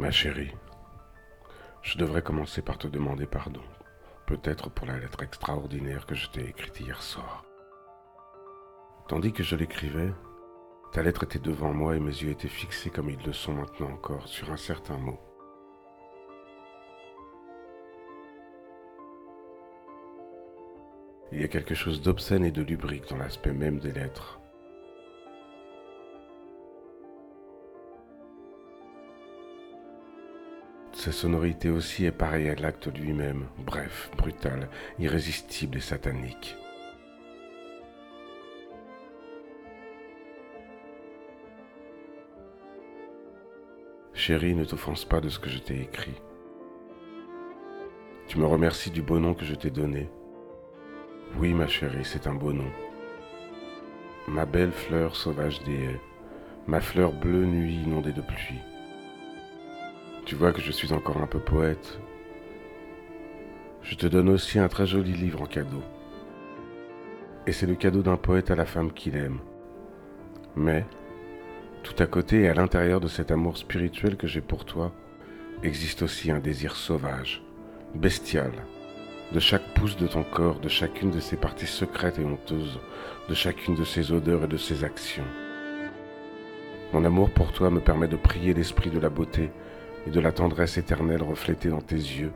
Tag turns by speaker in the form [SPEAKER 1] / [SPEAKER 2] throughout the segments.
[SPEAKER 1] Ma chérie, je devrais commencer par te demander pardon, peut-être pour la lettre extraordinaire que je t'ai écrite hier soir. Tandis que je l'écrivais, ta lettre était devant moi et mes yeux étaient fixés comme ils le sont maintenant encore sur un certain mot. Il y a quelque chose d'obscène et de lubrique dans l'aspect même des lettres. Sa sonorité aussi est pareille à l'acte lui-même, bref, brutal, irrésistible et satanique. Chérie, ne t'offense pas de ce que je t'ai écrit. Tu me remercies du beau nom que je t'ai donné. Oui, ma chérie, c'est un beau nom. Ma belle fleur sauvage des haies, ma fleur bleue nuit inondée de pluie. Tu vois que je suis encore un peu poète. Je te donne aussi un très joli livre en cadeau. Et c'est le cadeau d'un poète à la femme qu'il aime. Mais, tout à côté et à l'intérieur de cet amour spirituel que j'ai pour toi, existe aussi un désir sauvage, bestial, de chaque pouce de ton corps, de chacune de ses parties secrètes et honteuses, de chacune de ses odeurs et de ses actions. Mon amour pour toi me permet de prier l'esprit de la beauté et de la tendresse éternelle reflétée dans tes yeux,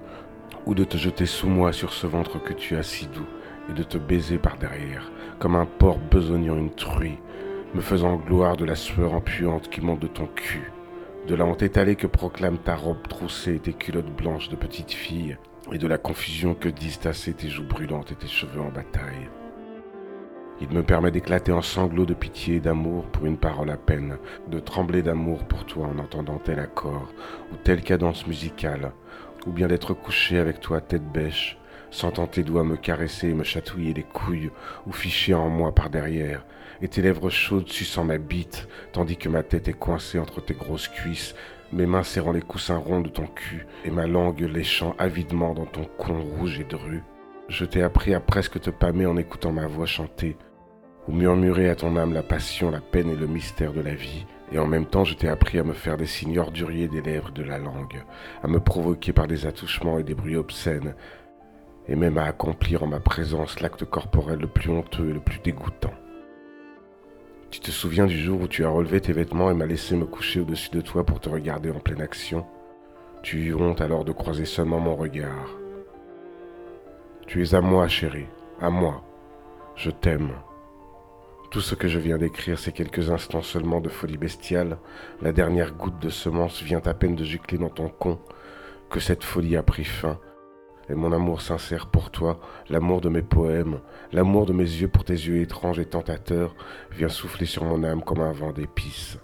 [SPEAKER 1] ou de te jeter sous moi sur ce ventre que tu as si doux, et de te baiser par derrière, comme un porc besognant une truie, me faisant gloire de la sueur empuante qui monte de ton cul, de la honte étalée que proclame ta robe troussée et tes culottes blanches de petite fille, et de la confusion que disent assez tes joues brûlantes et tes cheveux en bataille. Il me permet d'éclater en sanglots de pitié et d'amour pour une parole à peine, de trembler d'amour pour toi en entendant tel accord ou telle cadence musicale, ou bien d'être couché avec toi tête bêche, sentant tes doigts me caresser et me chatouiller les couilles, ou ficher en moi par derrière, et tes lèvres chaudes suçant ma bite, tandis que ma tête est coincée entre tes grosses cuisses, mes mains serrant les coussins ronds de ton cul, et ma langue léchant avidement dans ton con rouge et dru. Je t'ai appris à presque te pâmer en écoutant ma voix chanter, ou murmurer à ton âme la passion, la peine et le mystère de la vie, et en même temps je t'ai appris à me faire des signes orduriers des lèvres et de la langue, à me provoquer par des attouchements et des bruits obscènes, et même à accomplir en ma présence l'acte corporel le plus honteux et le plus dégoûtant. Tu te souviens du jour où tu as relevé tes vêtements et m'as laissé me coucher au-dessus de toi pour te regarder en pleine action? Tu eus honte alors de croiser seulement mon regard. Tu es à moi, chérie, à moi. Je t'aime. Tout ce que je viens d'écrire, c'est quelques instants seulement de folie bestiale. La dernière goutte de semence vient à peine de gicler dans ton con, que cette folie a pris fin et mon amour sincère pour toi, l'amour de mes poèmes, l'amour de mes yeux pour tes yeux étranges et tentateurs, vient souffler sur mon âme comme un vent d'épices.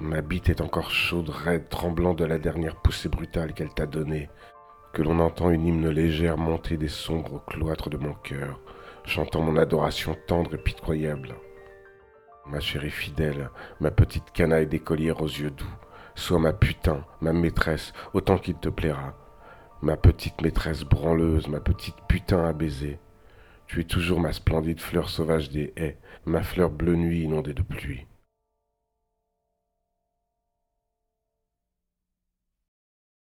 [SPEAKER 1] Ma bite est encore chaude, raide, tremblant de la dernière poussée brutale qu'elle t'a donnée, que l'on entend une hymne légère monter des sombres cloîtres de mon cœur, chantant mon adoration tendre et pitoyable. Ma chérie fidèle, ma petite canaille d'écolière aux yeux doux, sois ma putain, ma maîtresse, autant qu'il te plaira Ma petite maîtresse branleuse, ma petite putain à baiser. Tu es toujours ma splendide fleur sauvage des haies, ma fleur bleue nuit inondée de pluie.